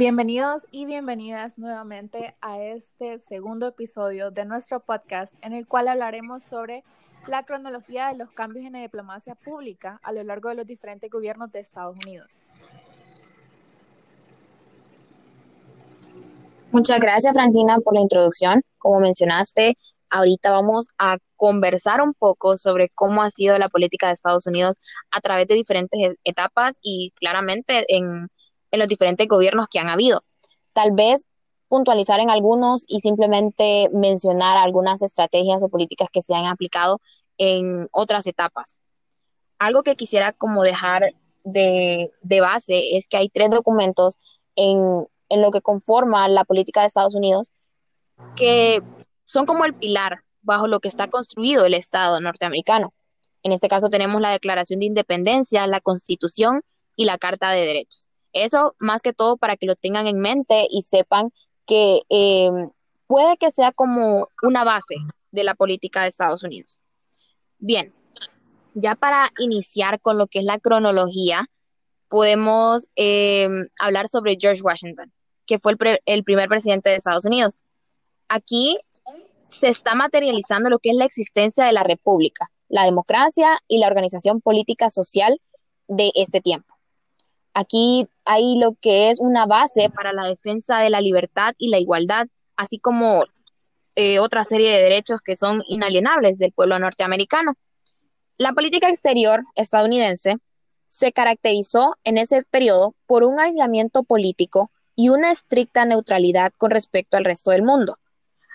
Bienvenidos y bienvenidas nuevamente a este segundo episodio de nuestro podcast en el cual hablaremos sobre la cronología de los cambios en la diplomacia pública a lo largo de los diferentes gobiernos de Estados Unidos. Muchas gracias, Francina, por la introducción. Como mencionaste, ahorita vamos a conversar un poco sobre cómo ha sido la política de Estados Unidos a través de diferentes etapas y claramente en en los diferentes gobiernos que han habido. Tal vez puntualizar en algunos y simplemente mencionar algunas estrategias o políticas que se han aplicado en otras etapas. Algo que quisiera como dejar de, base es que hay tres documentos en, en lo que conforma la política de Estados Unidos que son como el pilar bajo lo que está construido el Estado norteamericano. En este caso tenemos la Declaración de Independencia, la Constitución y la Carta de Derechos. Eso más que todo para que lo tengan en mente y sepan que em, puede que sea como una base de la política de Estados Unidos. Bien, ya para iniciar con lo que es la cronología, podemos em, hablar sobre George Washington, que fue el, el primer presidente de Estados Unidos. Aquí se está materializando lo que es la existencia de la República, la democracia y la organización política social de este tiempo. Aquí hay lo que es una base para la defensa de la libertad y la igualdad, así como eh, otra serie de derechos que son inalienables del pueblo norteamericano. La política exterior estadounidense se caracterizó en ese periodo por un aislamiento político y una estricta neutralidad con respecto al resto del mundo.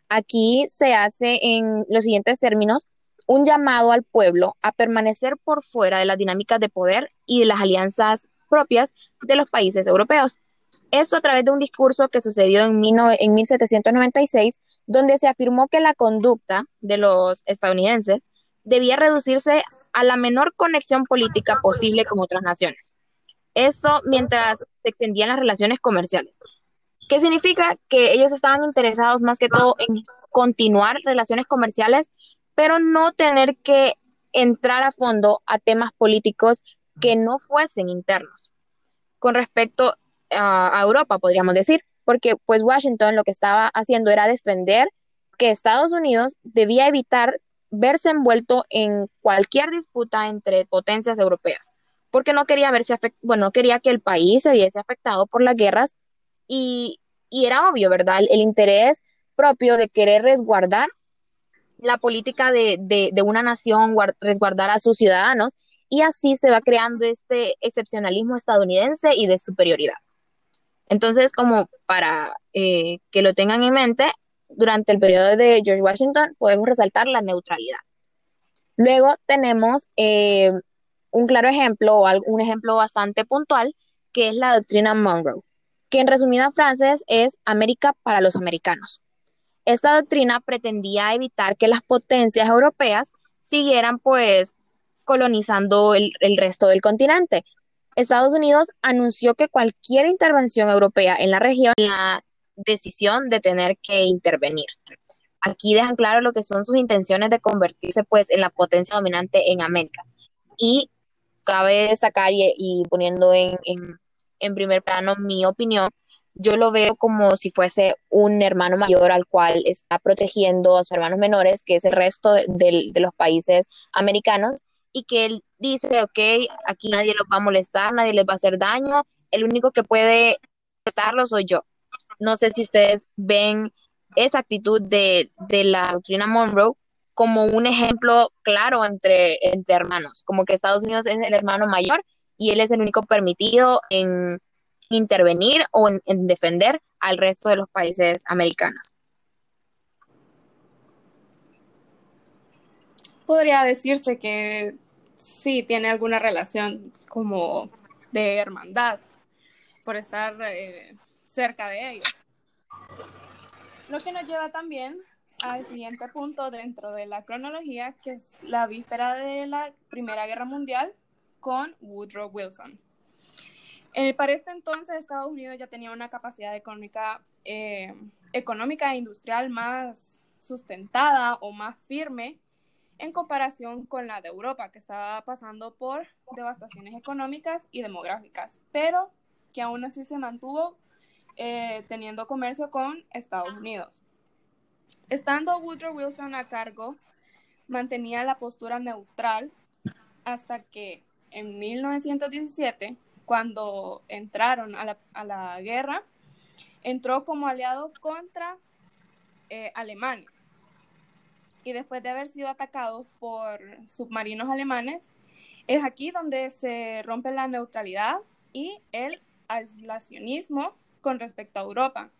Aquí se hace en los siguientes términos un llamado al pueblo a permanecer por fuera de las dinámicas de poder y de las alianzas propias de los países europeos. Esto a través de un discurso que sucedió en, en 1796, donde se afirmó que la conducta de los estadounidenses debía reducirse a la menor conexión política posible con otras naciones. Esto mientras se extendían las relaciones comerciales. ¿Qué significa? Que ellos estaban interesados más que todo en continuar relaciones comerciales, pero no tener que entrar a fondo a temas políticos que no fuesen internos con respecto a, Europa, podríamos decir, porque pues Washington lo que estaba haciendo era defender que Estados Unidos debía evitar verse envuelto en cualquier disputa entre potencias europeas, porque no quería verse bueno, no quería que el país se viese afectado por las guerras y, era obvio, ¿verdad? El, interés propio de querer resguardar la política de, de una nación, resguardar a sus ciudadanos y así se va creando este excepcionalismo estadounidense y de superioridad. Entonces, como para eh, que lo tengan en mente, durante el periodo de George Washington podemos resaltar la neutralidad. Luego tenemos eh, un claro ejemplo o un ejemplo bastante puntual, que es la doctrina Monroe, que en resumida frases es América para los americanos. Esta doctrina pretendía evitar que las potencias europeas siguieran pues colonizando el, resto del continente. Estados Unidos anunció que cualquier intervención europea en la región la decisión de tener que intervenir. Aquí dejan claro lo que son sus intenciones de convertirse pues en la potencia dominante en América. Y cabe destacar y, poniendo en, primer plano mi opinión, yo lo veo como si fuese un hermano mayor al cual está protegiendo a sus hermanos menores, que es el resto de los países americanos, y que él dice, ok, aquí nadie los va a molestar, nadie les va a hacer daño, el único que puede prestarlo soy yo. No sé si ustedes ven esa actitud de, la doctrina Monroe como un ejemplo claro entre, entre hermanos, como que Estados Unidos es el hermano mayor y él es el único permitido en intervenir o en defender al resto de los países americanos. Podría decirse que sí tiene alguna relación como de hermandad por estar eh, cerca de ellos. Lo que nos lleva también al siguiente punto dentro de la cronología, que es la víspera de la Primera Guerra Mundial con Woodrow Wilson. Eh, para este entonces Estados Unidos ya tenía una capacidad económica, eh, económica e industrial más sustentada o más firme en comparación con la de Europa, que estaba pasando por devastaciones económicas y demográficas, pero que aún así se mantuvo eh, teniendo comercio con Estados Unidos. Estando Woodrow Wilson a cargo, mantenía la postura neutral hasta que en 1917, cuando entraron a la, guerra, entró como aliado contra eh, Alemania. Y después de haber sido atacado por submarinos alemanes, es aquí donde se rompe la neutralidad y el aislacionismo con respecto a Europa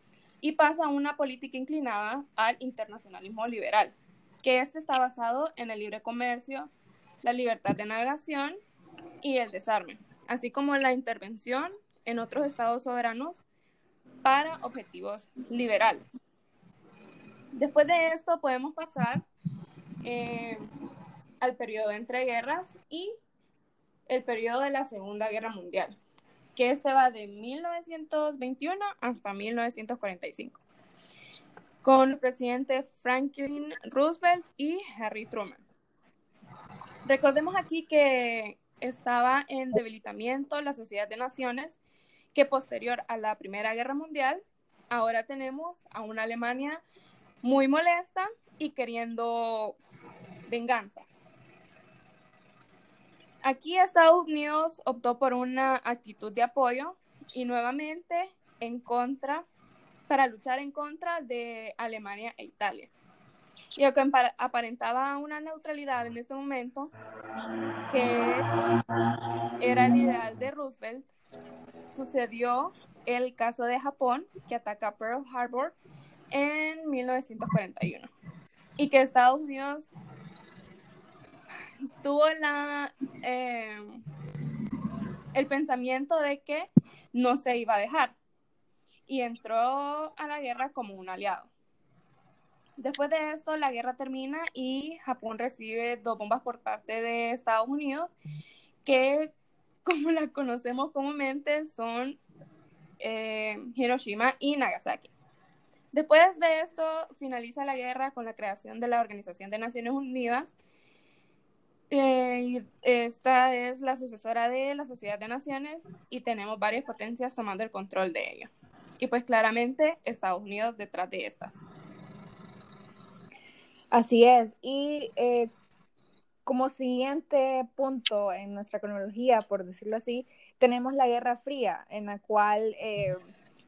y pasa a una política inclinada al internacionalismo liberal, que este está basado en el libre comercio, la libertad de navegación y el desarme, así como la intervención en otros estados soberanos para objetivos liberales. Después de esto podemos pasar eh, al periodo entre guerras y el periodo de la Segunda Guerra Mundial que este va de 1921 hasta 1945, con el presidente Franklin Roosevelt y Harry Truman. Recordemos aquí que estaba en debilitamiento la Sociedad de Naciones, que posterior a la Primera Guerra Mundial, ahora tenemos a una Alemania muy molesta y queriendo venganza. Aquí Estados Unidos optó por una actitud de apoyo y nuevamente en contra, para luchar en contra de Alemania e Italia. Y aunque aparentaba una neutralidad en este momento, que era el ideal de Roosevelt, sucedió el caso de Japón, que ataca Pearl Harbor en 1941, y que Estados Unidos tuvo eh, el pensamiento de que no se iba a dejar y entró a la guerra como un aliado. Después de esto, la guerra termina y Japón recibe dos bombas por parte de Estados Unidos, que como las conocemos comúnmente son eh, Hiroshima y Nagasaki. Después de esto, finaliza la guerra con la creación de la Organización de Naciones Unidas, eh, esta es la sucesora de la Sociedad de Naciones y tenemos varias potencias tomando el control de ella. Y pues claramente Estados Unidos detrás de estas. Así es. Y eh, como siguiente punto en nuestra cronología, por decirlo así, tenemos la Guerra Fría, en la cual eh,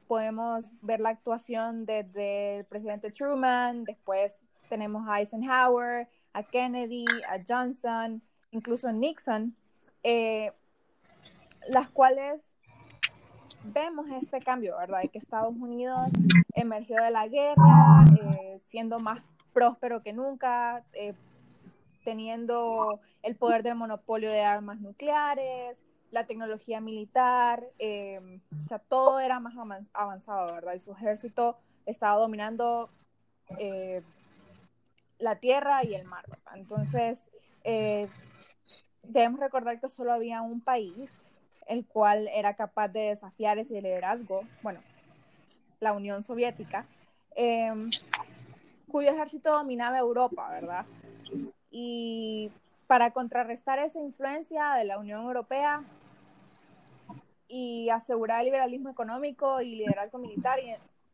podemos ver la actuación desde el presidente Truman, después tenemos a Eisenhower, a Kennedy, a Johnson, incluso Nixon, eh, las cuales vemos este cambio, ¿verdad? De que Estados Unidos emergió de la guerra, eh, siendo más próspero que nunca, eh, teniendo el poder del monopolio de armas nucleares, la tecnología militar, sea, todo era más avanzado, ¿verdad? Y su ejército estaba dominando la tierra y el mar. Entonces, eh, debemos recordar que solo había un país el cual era capaz de desafiar ese liderazgo, bueno, la Unión Soviética, em, cuyo ejército dominaba Europa, ¿verdad? Y para contrarrestar esa influencia de la Unión Europea y asegurar el liberalismo económico y liderazgo militar,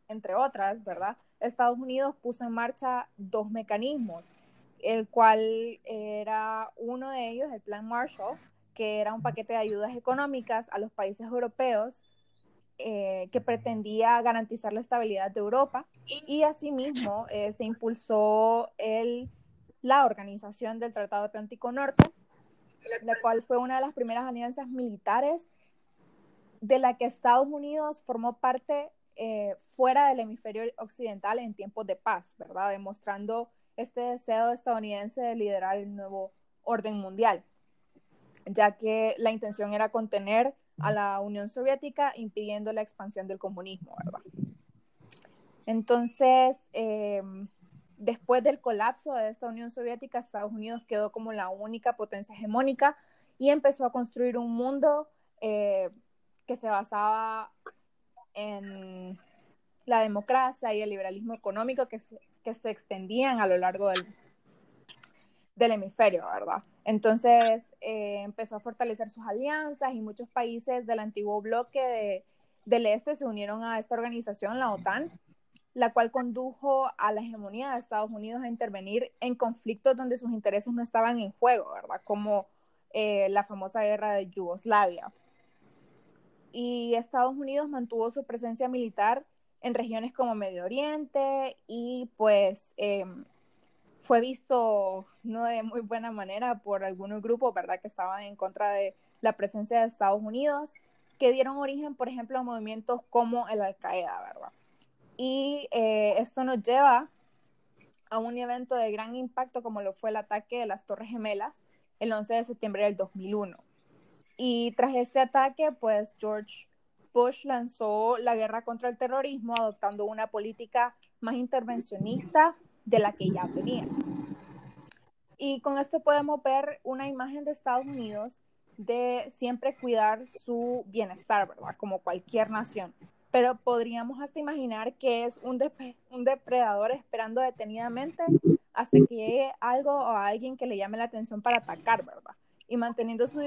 entre otras, ¿verdad? Estados Unidos puso en marcha dos mecanismos, el cual era uno de ellos, el Plan Marshall, que era un paquete de ayudas económicas a los países europeos eh, que pretendía garantizar la estabilidad de Europa. Y asimismo eh, se impulsó el, la organización del Tratado Atlántico Norte, la cual fue una de las primeras alianzas militares de la que Estados Unidos formó parte eh, fuera del hemisferio occidental en tiempos de paz, ¿verdad? Demostrando este deseo estadounidense de liderar el nuevo orden mundial, ya que la intención era contener a la Unión Soviética impidiendo la expansión del comunismo, ¿verdad? Entonces, em, después del colapso de esta Unión Soviética, Estados Unidos quedó como la única potencia hegemónica y empezó a construir un mundo eh, que se basaba en la democracia y el liberalismo económico que se, que se extendían a lo largo del, del hemisferio, ¿verdad? Entonces eh, empezó a fortalecer sus alianzas y muchos países del antiguo bloque del Este se unieron a esta organización, la OTAN, la cual condujo a la hegemonía de Estados Unidos a intervenir en conflictos donde sus intereses no estaban en juego, ¿verdad? Como eh, la famosa guerra de Yugoslavia. Y Estados Unidos mantuvo su presencia militar en regiones como Medio Oriente y pues em, fue visto no de muy buena manera por algunos grupos, ¿verdad?, que estaban en contra de la presencia de Estados Unidos, que dieron origen, por ejemplo, a movimientos como el Al-Qaeda, ¿verdad? Y eh, esto nos lleva a un evento de gran impacto como lo fue el ataque de las Torres Gemelas el 11 de septiembre del 2001. Y tras este ataque, pues George Bush lanzó la guerra contra el terrorismo adoptando una política más intervencionista de la que ya tenía. Y con esto podemos ver una imagen de Estados Unidos de siempre cuidar su bienestar, ¿verdad? Como cualquier nación. Pero podríamos hasta imaginar que es un, depredador esperando detenidamente hasta que llegue algo o alguien que le llame la atención para atacar, ¿verdad? Y manteniendo su,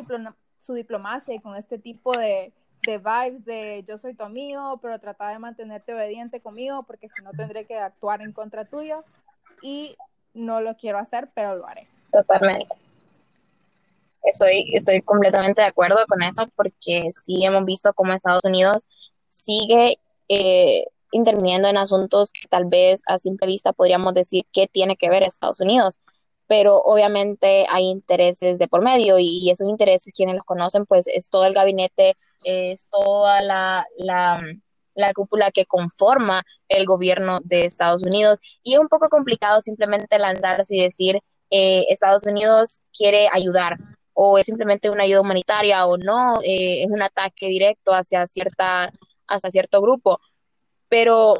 su diplomacia y con este tipo de, vibes de yo soy tu amigo, pero trata de mantenerte obediente conmigo porque si no tendré que actuar en contra tuyo y no lo quiero hacer, pero lo haré. Totalmente. Estoy, estoy completamente de acuerdo con eso porque sí hemos visto cómo Estados Unidos sigue eh, interviniendo en asuntos que tal vez a simple vista podríamos decir que tiene que ver Estados Unidos, pero obviamente hay intereses de por medio y, esos intereses, quienes los conocen, pues es todo el gabinete, es toda la, la, la cúpula que conforma el gobierno de Estados Unidos y es un poco complicado simplemente lanzarse y decir eh, Estados Unidos quiere ayudar o es simplemente una ayuda humanitaria o no, eh, es un ataque directo hacia, cierta, hacia cierto grupo. Pero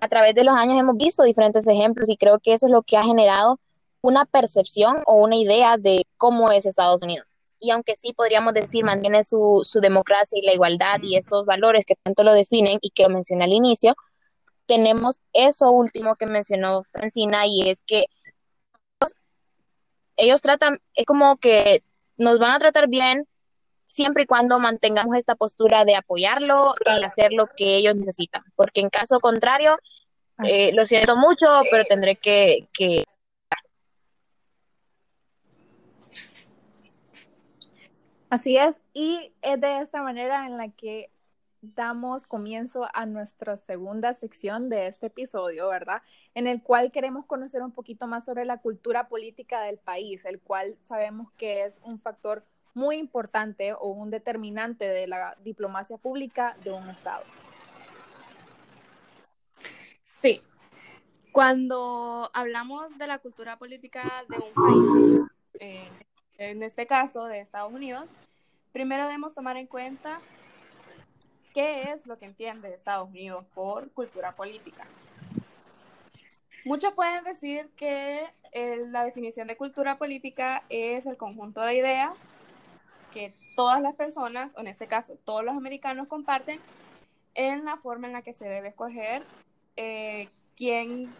a través de los años hemos visto diferentes ejemplos y creo que eso es lo que ha generado una percepción o una idea de cómo es Estados Unidos. Y aunque sí podríamos decir mantiene su, su democracia y la igualdad y estos valores que tanto lo definen y que mencioné al inicio, tenemos eso último que mencionó Francina y es que ellos tratan, es como que nos van a tratar bien siempre y cuando mantengamos esta postura de apoyarlo y hacer lo que ellos necesitan, porque en caso contrario, eh, lo siento mucho, pero tendré que, que... Así es, y es de esta manera en la que damos comienzo a nuestra segunda sección de este episodio, ¿verdad? En el cual queremos conocer un poquito más sobre la cultura política del país, el cual sabemos que es un factor muy importante o un determinante de la diplomacia pública de un Estado. Sí, cuando hablamos de la cultura política de un país, eh, en este caso de Estados Unidos, primero debemos tomar en cuenta qué es lo que entiende Estados Unidos por cultura política. Muchos pueden decir que la definición de cultura política es el conjunto de ideas que todas las personas, o en este caso todos los americanos, comparten en la forma en la que se debe escoger eh, quién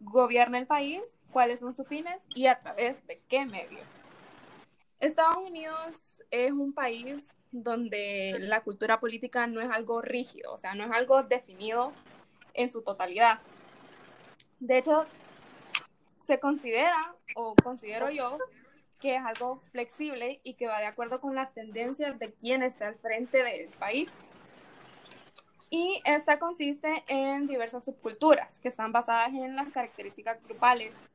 gobierna el país, cuáles son sus fines y a través de qué medios. Estados Unidos es un país donde la cultura política no es algo rígido, o sea, no es algo definido en su totalidad. De hecho, se considera, o considero yo, que es algo flexible y que va de acuerdo con las tendencias de quien está al frente del país. Y esta consiste en diversas subculturas que están basadas en las características grupales.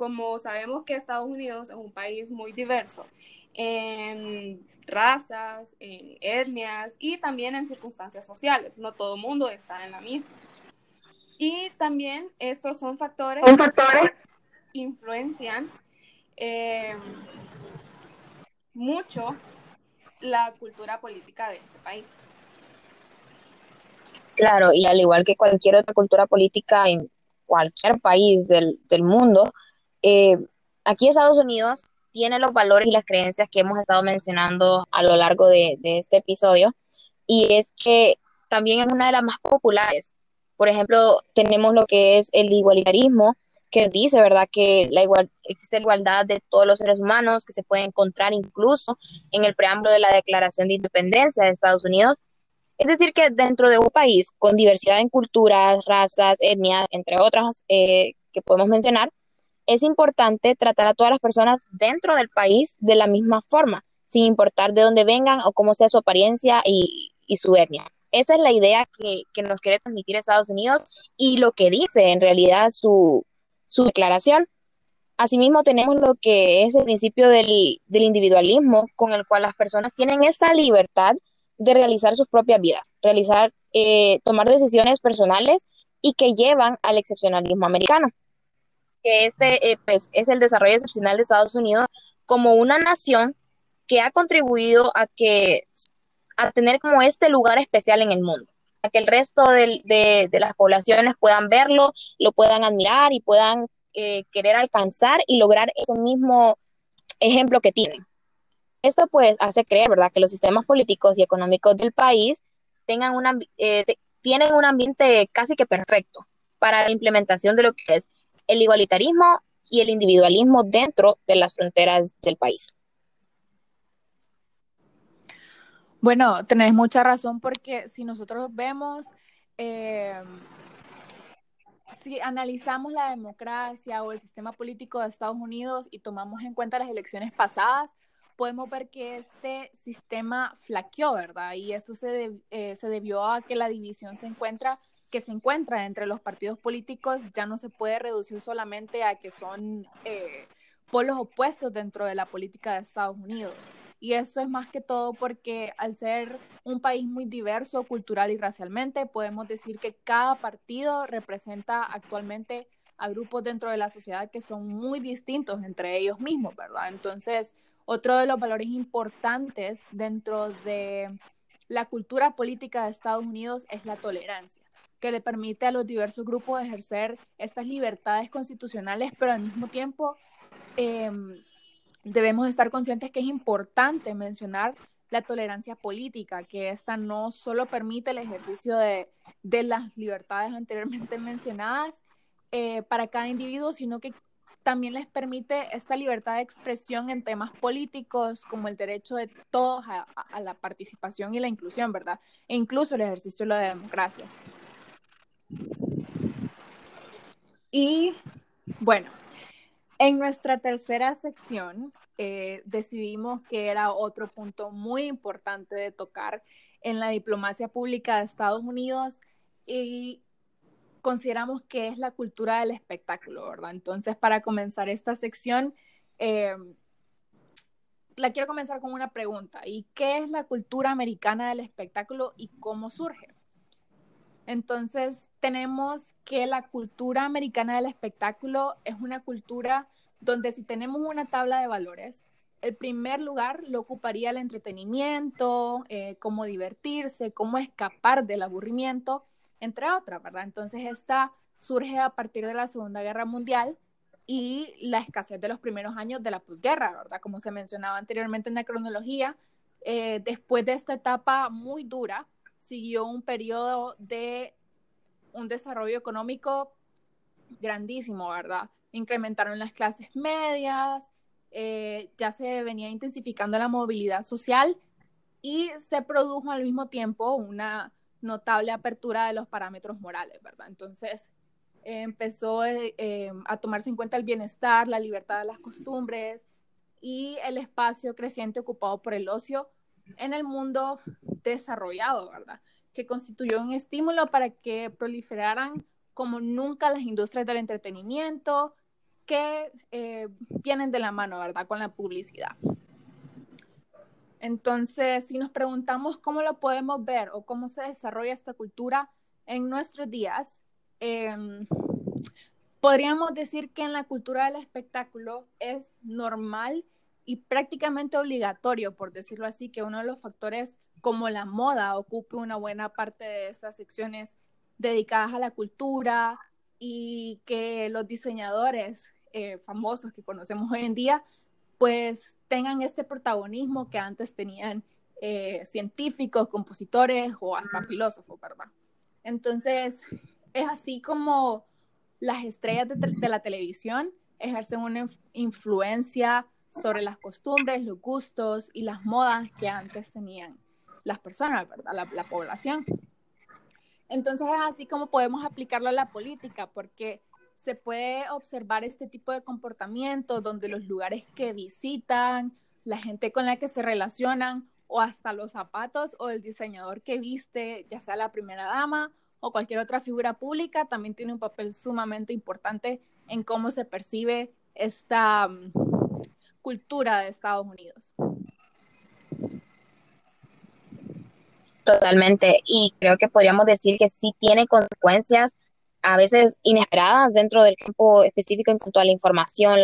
Como sabemos que Estados Unidos es un país muy diverso en razas, en etnias y también en circunstancias sociales. No todo el mundo está en la misma. Y también estos son factores, que influencian eh, mucho la cultura política de este país. Claro, y al igual que cualquier otra cultura política en cualquier país del, mundo, eh, aquí Estados Unidos tiene los valores y las creencias que hemos estado mencionando a lo largo de, de este episodio, y es que también es una de las más populares. Por ejemplo, tenemos lo que es el igualitarismo, que dice, ¿verdad?, que la igual, existe la igualdad de todos los seres humanos, que se puede encontrar incluso en el preámbulo de la Declaración de Independencia de Estados Unidos. Es decir, que dentro de un país con diversidad en culturas, razas, etnias, entre otras eh, que podemos mencionar, es importante tratar a todas las personas dentro del país de la misma forma, sin importar de dónde vengan o cómo sea su apariencia y, su etnia. Esa es la idea que, nos quiere transmitir Estados Unidos y lo que dice en realidad su, declaración. Asimismo, tenemos lo que es el principio del, individualismo, con el cual las personas tienen esta libertad de realizar sus propias vidas, realizar, eh, tomar decisiones personales y que llevan al excepcionalismo americano que este eh, pues, es el desarrollo excepcional de Estados Unidos como una nación que ha contribuido a que a tener como este lugar especial en el mundo, a que el resto de, las poblaciones puedan verlo, lo puedan admirar y puedan eh, querer alcanzar y lograr ese mismo ejemplo que tienen. Esto pues hace creer, ¿verdad?, que los sistemas políticos y económicos del país tengan una, eh, tienen un ambiente casi que perfecto para la implementación de lo que es el igualitarismo y el individualismo dentro de las fronteras del país. Bueno, tenés mucha razón porque si nosotros vemos, eh, si analizamos la democracia o el sistema político de Estados Unidos y tomamos en cuenta las elecciones pasadas, podemos ver que este sistema flaqueó, ¿verdad? Y esto se, eh, se debió a que la división se encuentra que se encuentra entre los partidos políticos ya no se puede reducir solamente a que son eh, polos opuestos dentro de la política de Estados Unidos. Y eso es más que todo porque al ser un país muy diverso cultural y racialmente, podemos decir que cada partido representa actualmente a grupos dentro de la sociedad que son muy distintos entre ellos mismos, ¿verdad? Entonces, otro de los valores importantes dentro de la cultura política de Estados Unidos es la tolerancia que le permite a los diversos grupos ejercer estas libertades constitucionales, pero al mismo tiempo em, debemos estar conscientes que es importante mencionar la tolerancia política, que esta no solo permite el ejercicio de, las libertades anteriormente mencionadas eh, para cada individuo, sino que también les permite esta libertad de expresión en temas políticos, como el derecho de todos a, a la participación y la inclusión, ¿verdad? E incluso el ejercicio de la democracia. Y bueno, en nuestra tercera sección eh, decidimos que era otro punto muy importante de tocar en la diplomacia pública de Estados Unidos y consideramos que es la cultura del espectáculo, ¿verdad? Entonces, para comenzar esta sección, eh, la quiero comenzar con una pregunta. ¿Y qué es la cultura americana del espectáculo y cómo surge? Entonces, tenemos que la cultura americana del espectáculo es una cultura donde si tenemos una tabla de valores, el primer lugar lo ocuparía el entretenimiento, eh, cómo divertirse, cómo escapar del aburrimiento, entre otras, ¿verdad? Entonces, esta surge a partir de la Segunda Guerra Mundial y la escasez de los primeros años de la posguerra, ¿verdad? Como se mencionaba anteriormente en la cronología, eh, después de esta etapa muy dura, siguió un periodo de un desarrollo económico grandísimo, ¿verdad? Incrementaron las clases medias, eh, ya se venía intensificando la movilidad social y se produjo al mismo tiempo una notable apertura de los parámetros morales, ¿verdad? Entonces empezó eh, eh, a tomarse en cuenta el bienestar, la libertad de las costumbres y el espacio creciente ocupado por el ocio en el mundo desarrollado, ¿verdad? Que constituyó un estímulo para que proliferaran como nunca las industrias del entretenimiento que eh, vienen de la mano, ¿verdad? Con la publicidad. Entonces, si nos preguntamos cómo lo podemos ver o cómo se desarrolla esta cultura en nuestros días, em, podríamos decir que en la cultura del espectáculo es normal y prácticamente obligatorio, por decirlo así, que uno de los factores como la moda ocupe una buena parte de estas secciones dedicadas a la cultura y que los diseñadores eh, famosos que conocemos hoy en día pues tengan este protagonismo que antes tenían eh, científicos, compositores o hasta filósofos, ¿verdad? Entonces, es así como las estrellas de, de la televisión ejercen una influencia sobre las costumbres, los gustos y las modas que antes tenían las personas, ¿verdad? La, la población. Entonces es así como podemos aplicarlo a la política, porque se puede observar este tipo de comportamiento donde los lugares que visitan, la gente con la que se relacionan o hasta los zapatos o el diseñador que viste, ya sea la primera dama o cualquier otra figura pública, también tiene un papel sumamente importante en cómo se percibe esta um, cultura de Estados Unidos. Totalmente, y creo que podríamos decir que sí tiene consecuencias a veces inesperadas dentro del campo específico en cuanto a la información,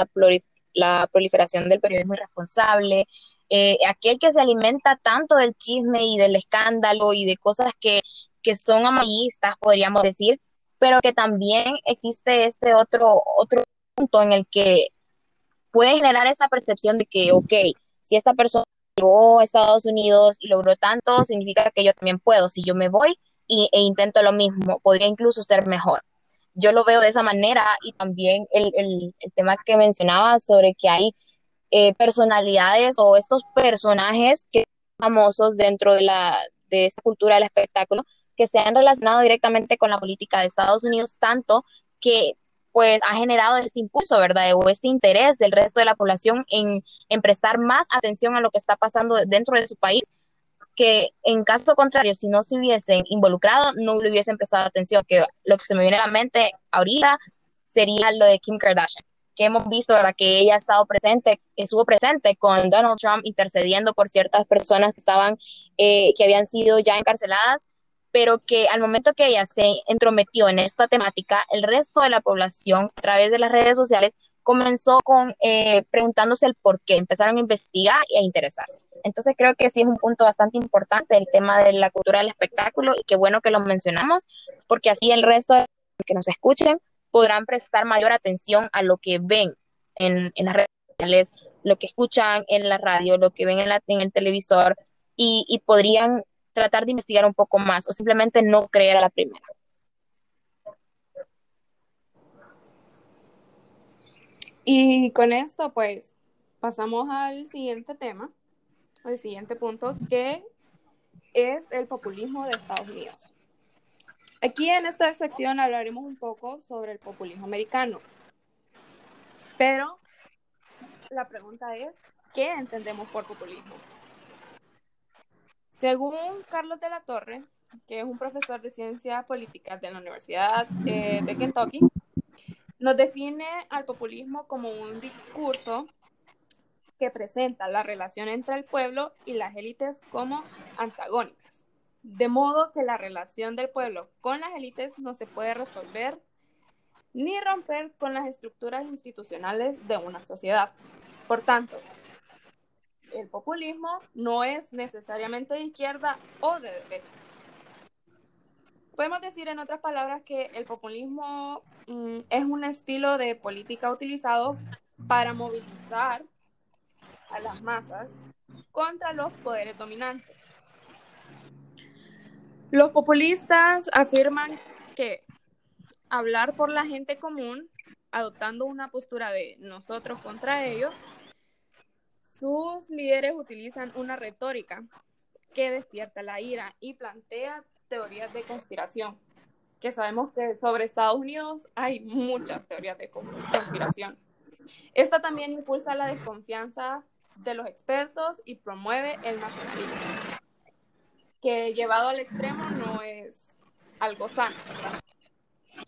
la, proliferación del periodismo irresponsable, eh, aquel que se alimenta tanto del chisme y del escándalo y de cosas que, que son amarillistas, podríamos decir, pero que también existe este otro, otro punto en el que puede generar esa percepción de que, ok, si esta persona llegó a Estados Unidos y logró tanto, significa que yo también puedo. Si yo me voy y, e intento lo mismo, podría incluso ser mejor. Yo lo veo de esa manera y también el, el, tema que mencionaba sobre que hay eh, personalidades o estos personajes que son famosos dentro de, la, de esta cultura del espectáculo que se han relacionado directamente con la política de Estados Unidos tanto que pues ha generado este impulso, ¿verdad? O este interés del resto de la población en, en prestar más atención a lo que está pasando dentro de su país, que en caso contrario, si no se hubiesen involucrado, no le hubiesen prestado atención, que lo que se me viene a la mente ahorita sería lo de Kim Kardashian que hemos visto, ¿verdad? Que ella ha estado presente, estuvo presente con Donald Trump intercediendo por ciertas personas que estaban, eh, que habían sido ya encarceladas, pero que al momento que ella se entrometió en esta temática, el resto de la población, a través de las redes sociales, comenzó con eh, preguntándose el por qué, empezaron a investigar y a interesarse. Entonces creo que sí es un punto bastante importante el tema de la cultura del espectáculo y qué bueno que lo mencionamos, porque así el resto de que nos escuchen podrán prestar mayor atención a lo que ven en, las redes sociales, lo que escuchan en la radio, lo que ven en, la, en el televisor y, podrían tratar de investigar un poco más o simplemente no creer a la primera. Y con esto, pues, pasamos al siguiente tema, al siguiente punto, que es el populismo de Estados Unidos. Aquí en esta sección hablaremos un poco sobre el populismo americano. Pero la pregunta es, ¿qué entendemos por populismo? Según Carlos de la Torre, que es un profesor de ciencias políticas de la Universidad eh, de Kentucky, nos define al populismo como un discurso que presenta la relación entre el pueblo y las élites como antagónicas de modo que la relación del pueblo con las élites no se puede resolver ni romper con las estructuras institucionales de una sociedad. Por tanto, el populismo no es necesariamente de izquierda o de derecha. Podemos decir en otras palabras que el populismo mm, es un estilo de política utilizado para movilizar a las masas contra los poderes dominantes los populistas afirman que hablar por la gente común, adoptando una postura de nosotros contra ellos, sus líderes utilizan una retórica que despierta la ira y plantea teorías de conspiración, que sabemos que sobre Estados Unidos hay muchas teorías de conspiración. Esta también impulsa la desconfianza de los expertos y promueve el nacionalismo que llevado al extremo no es algo sano.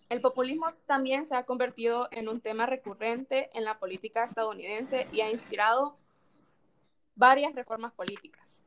El populismo también se ha convertido en un tema recurrente en la política estadounidense y ha inspirado varias reformas políticas.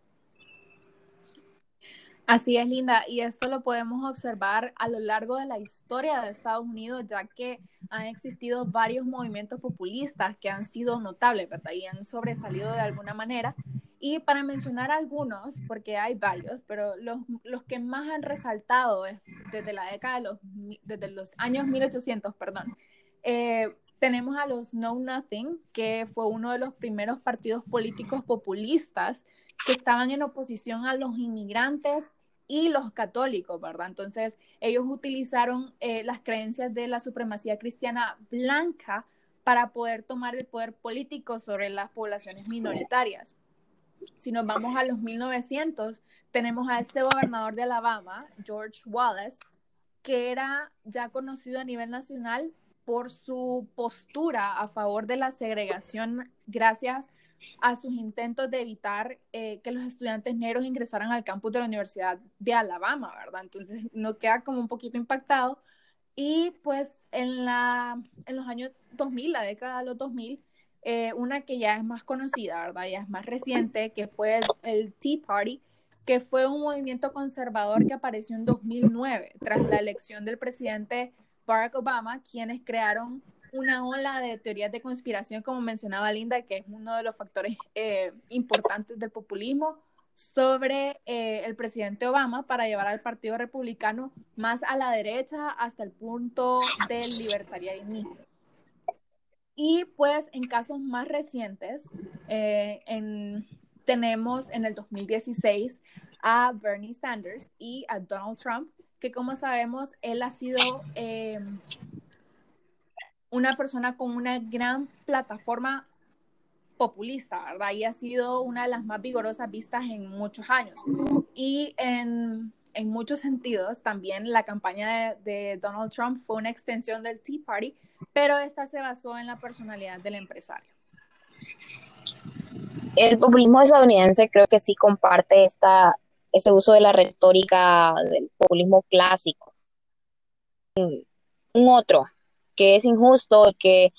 Así es, Linda, y esto lo podemos observar a lo largo de la historia de Estados Unidos, ya que han existido varios movimientos populistas que han sido notables, ¿verdad? Y han sobresalido de alguna manera. Y para mencionar algunos, porque hay varios, pero los, los que más han resaltado desde la década de los, desde los años 1800, perdón, eh, tenemos a los Know Nothing, que fue uno de los primeros partidos políticos populistas que estaban en oposición a los inmigrantes y los católicos, ¿verdad? Entonces, ellos utilizaron eh, las creencias de la supremacía cristiana blanca para poder tomar el poder político sobre las poblaciones minoritarias. Si nos vamos a los 1900, tenemos a este gobernador de Alabama, George Wallace, que era ya conocido a nivel nacional por su postura a favor de la segregación gracias a sus intentos de evitar eh, que los estudiantes negros ingresaran al campus de la Universidad de Alabama, ¿verdad? Entonces no queda como un poquito impactado. Y pues en, la, en los años 2000, la década de los 2000, eh, una que ya es más conocida, ¿verdad? Ya es más reciente, que fue el, el Tea Party, que fue un movimiento conservador que apareció en 2009, tras la elección del presidente Barack Obama, quienes crearon una ola de teorías de conspiración, como mencionaba Linda, que es uno de los factores eh, importantes del populismo sobre eh, el presidente Obama para llevar al Partido Republicano más a la derecha hasta el punto del libertarianismo. Y pues en casos más recientes, eh, en, tenemos en el 2016 a Bernie Sanders y a Donald Trump, que como sabemos, él ha sido una persona con una gran plataforma populista, ¿verdad? Y ha sido una de las más vigorosas vistas en muchos años. Y en, en muchos sentidos, también la campaña de, Donald Trump fue una extensión del Tea Party, pero esta se basó en la personalidad del empresario. El populismo estadounidense creo que sí comparte esta, este uso de la retórica del populismo clásico. Un otro que es injusto y que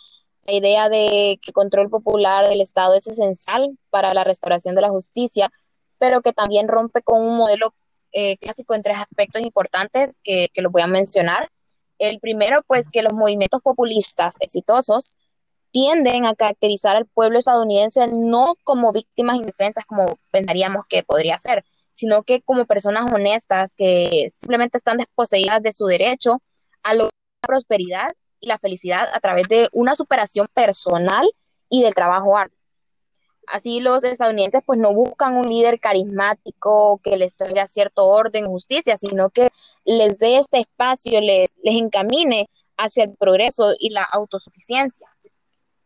la idea de que control popular del Estado es esencial para la restauración de la justicia, pero que también rompe con un modelo eh, clásico en tres aspectos importantes que, que los voy a mencionar. El primero, pues que los movimientos populistas exitosos tienden a caracterizar al pueblo estadounidense no como víctimas indefensas como pensaríamos que podría ser, sino que como personas honestas que simplemente están desposeídas de su derecho a la prosperidad y la felicidad a través de una superación personal y del trabajo arduo. Así los estadounidenses pues no buscan un líder carismático que les traiga cierto orden, justicia, sino que les dé este espacio, les, les encamine hacia el progreso y la autosuficiencia.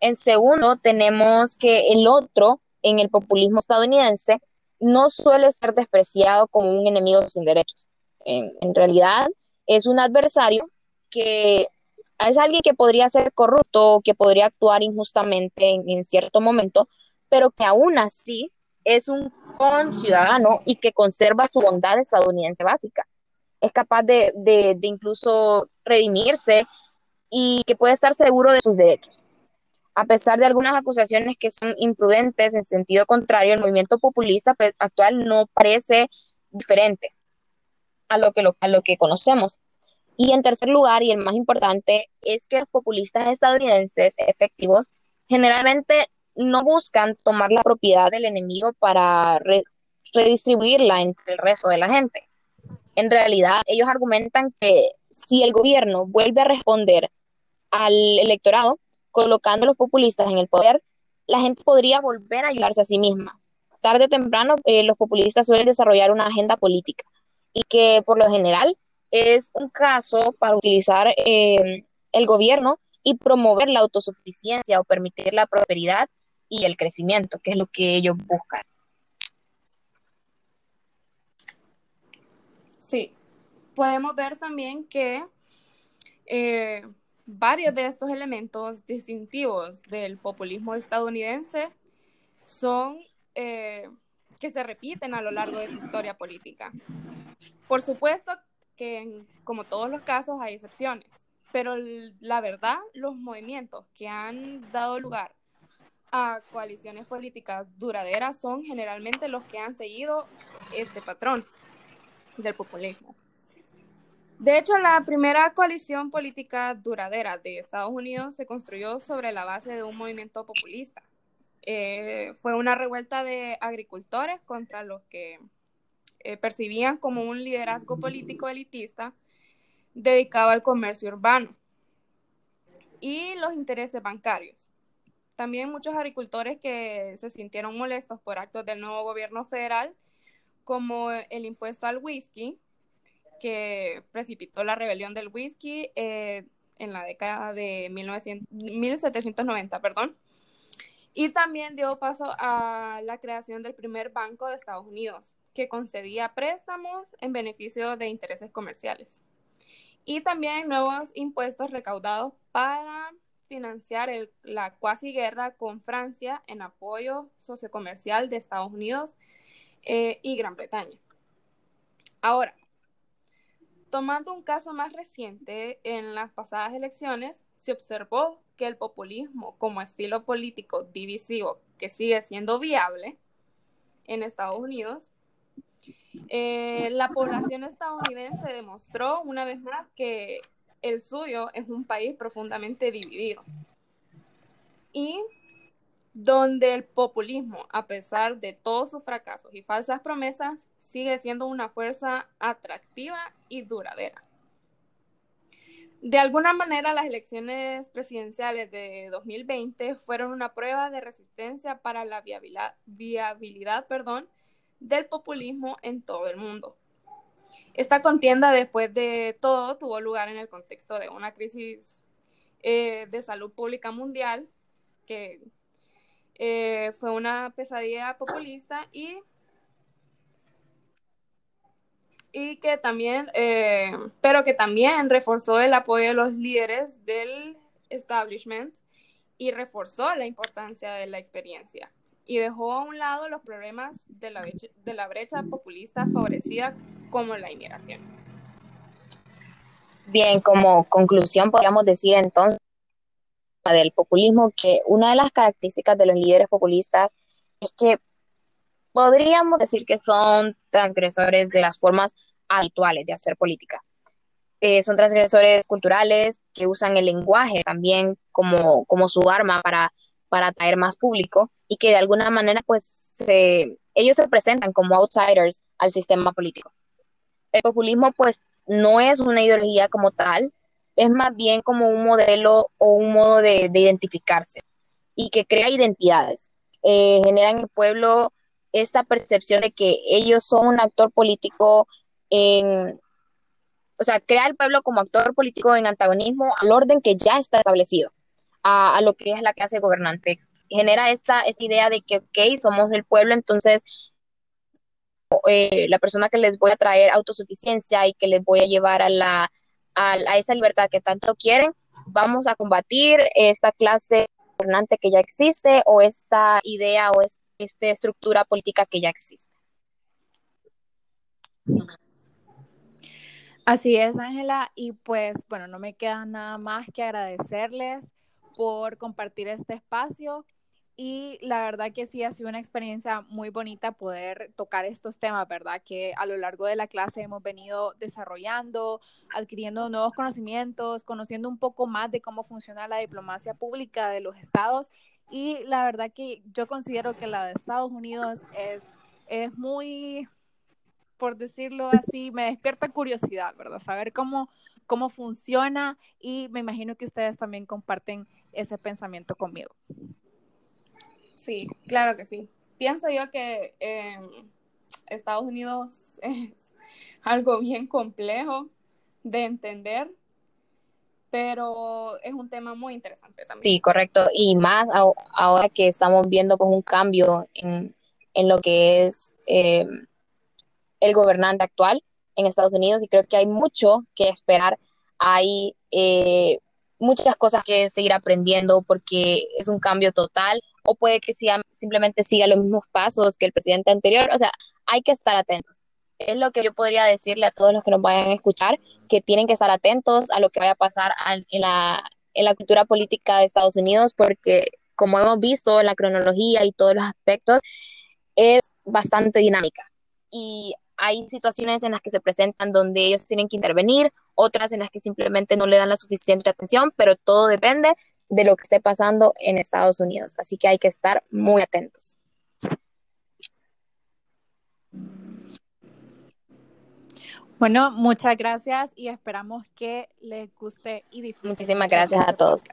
En segundo, tenemos que el otro en el populismo estadounidense no suele ser despreciado como un enemigo sin derechos. En, realidad es un adversario que es alguien que podría ser corrupto, que podría actuar injustamente en, cierto momento, pero que aún así es un conciudadano y que conserva su bondad estadounidense básica. Es capaz de, incluso redimirse y que puede estar seguro de sus derechos. A pesar de algunas acusaciones que son imprudentes en sentido contrario, el movimiento populista pues, actual no parece diferente a lo que, a lo que conocemos. Y en tercer lugar, y el más importante, es que los populistas estadounidenses efectivos generalmente no buscan tomar la propiedad del enemigo para redistribuirla entre el resto de la gente. En realidad, ellos argumentan que si el gobierno vuelve a responder al electorado colocando a los populistas en el poder, la gente podría volver a ayudarse a sí misma. Tarde o temprano, eh, los populistas suelen desarrollar una agenda política y que por lo general es un caso para utilizar eh, el gobierno y promover la autosuficiencia o permitir la prosperidad y el crecimiento, que es lo que ellos buscan. Sí, podemos ver también que eh, varios de estos elementos distintivos del populismo estadounidense son eh, que se repiten a lo largo de su historia política. Por supuesto que como todos los casos hay excepciones, pero la verdad, los movimientos que han dado lugar a coaliciones políticas duraderas son generalmente los que han seguido este patrón del populismo. De hecho, la primera coalición política duradera de Estados Unidos se construyó sobre la base de un movimiento populista. Eh, fue una revuelta de agricultores contra los que eh, percibían como un liderazgo político elitista dedicado al comercio urbano y los intereses bancarios. También muchos agricultores que se sintieron molestos por actos del nuevo gobierno federal, como el impuesto al whisky, que precipitó la rebelión del whisky eh, en la década de 1790, perdón, Y también dio paso a la creación del primer banco de Estados Unidos, que concedía préstamos en beneficio de intereses comerciales. Y también nuevos impuestos recaudados para financiar la cuasi guerra con Francia en apoyo sociocomercial de Estados Unidos eh, y Gran Bretaña. Ahora, tomando un caso más reciente, en las pasadas elecciones se observó que el populismo como estilo político divisivo que sigue siendo viable en Estados Unidos, eh, la población estadounidense demostró una vez más que el suyo es un país profundamente dividido. Y donde el populismo, a pesar de todos sus fracasos y falsas promesas, sigue siendo una fuerza atractiva y duradera. De alguna manera, las elecciones presidenciales de 2020 fueron una prueba de resistencia para la viabilidad, viabilidad perdón, del populismo en todo el mundo. Esta contienda, después de todo, tuvo lugar en el contexto de una crisis eh, de salud pública mundial, que eh, fue una pesadilla populista y, y que también, eh, pero que también reforzó el apoyo de los líderes del establishment y reforzó la importancia de la experiencia y dejó a un lado los problemas de la, de la brecha populista favorecida como la inmigración. Bien, como conclusión podríamos decir entonces del populismo que una de las características de los líderes populistas es que podríamos decir que son transgresores de las formas habituales de hacer política. Eh, son transgresores culturales que usan el lenguaje también como, como su arma para, para atraer más público y que de alguna manera pues ellos se presentan como outsiders al sistema político. El populismo pues no es una ideología como tal, es más bien como un modelo o un modo de, identificarse y que crea identidades. Eh, genera en el pueblo esta percepción de que ellos son un actor político en, o sea, crea el pueblo como actor político en antagonismo al orden que ya está establecido, a, lo que es la clase gobernante. Genera esta, esta idea de que, ok, somos el pueblo, entonces eh, la persona que les voy a traer autosuficiencia y que les voy a llevar a, la, a, esa libertad que tanto quieren, vamos a combatir esta clase gobernante que ya existe o esta idea o esta estructura política que ya existe. Así es, Ángela, y pues bueno, no me queda nada más que agradecerles por compartir este espacio y la verdad que sí ha sido una experiencia muy bonita poder tocar estos temas, ¿verdad? Que a lo largo de la clase hemos venido desarrollando, adquiriendo nuevos conocimientos, conociendo un poco más de cómo funciona la diplomacia pública de los estados. Y la verdad que yo considero que la de Estados Unidos es, es muy, por decirlo así, me despierta curiosidad, ¿verdad? Saber cómo, cómo funciona y me imagino que ustedes también comparten ese pensamiento conmigo. Sí, claro que sí. Pienso yo que em, Estados Unidos es algo bien complejo de entender, pero es un tema muy interesante también. Sí, correcto. Y más ahora que estamos viendo pues, un cambio en, lo que es em, el gobernante actual en Estados Unidos y creo que hay mucho que esperar. Hay eh, muchas cosas que seguir aprendiendo porque es un cambio total o puede que sea, simplemente siga los mismos pasos que el presidente anterior. O sea, hay que estar atentos. Es lo que yo podría decirle a todos los que nos vayan a escuchar, que tienen que estar atentos a lo que vaya a pasar en, la, en la cultura política de Estados Unidos, porque como hemos visto la cronología y todos los aspectos, es bastante dinámica. Y hay situaciones en las que se presentan donde ellos tienen que intervenir, otras en las que simplemente no le dan la suficiente atención, pero todo depende de lo que esté pasando en Estados Unidos. Así que hay que estar muy atentos. Bueno, muchas gracias y esperamos que les guste y disfruten. Muchísimas gracias a todos.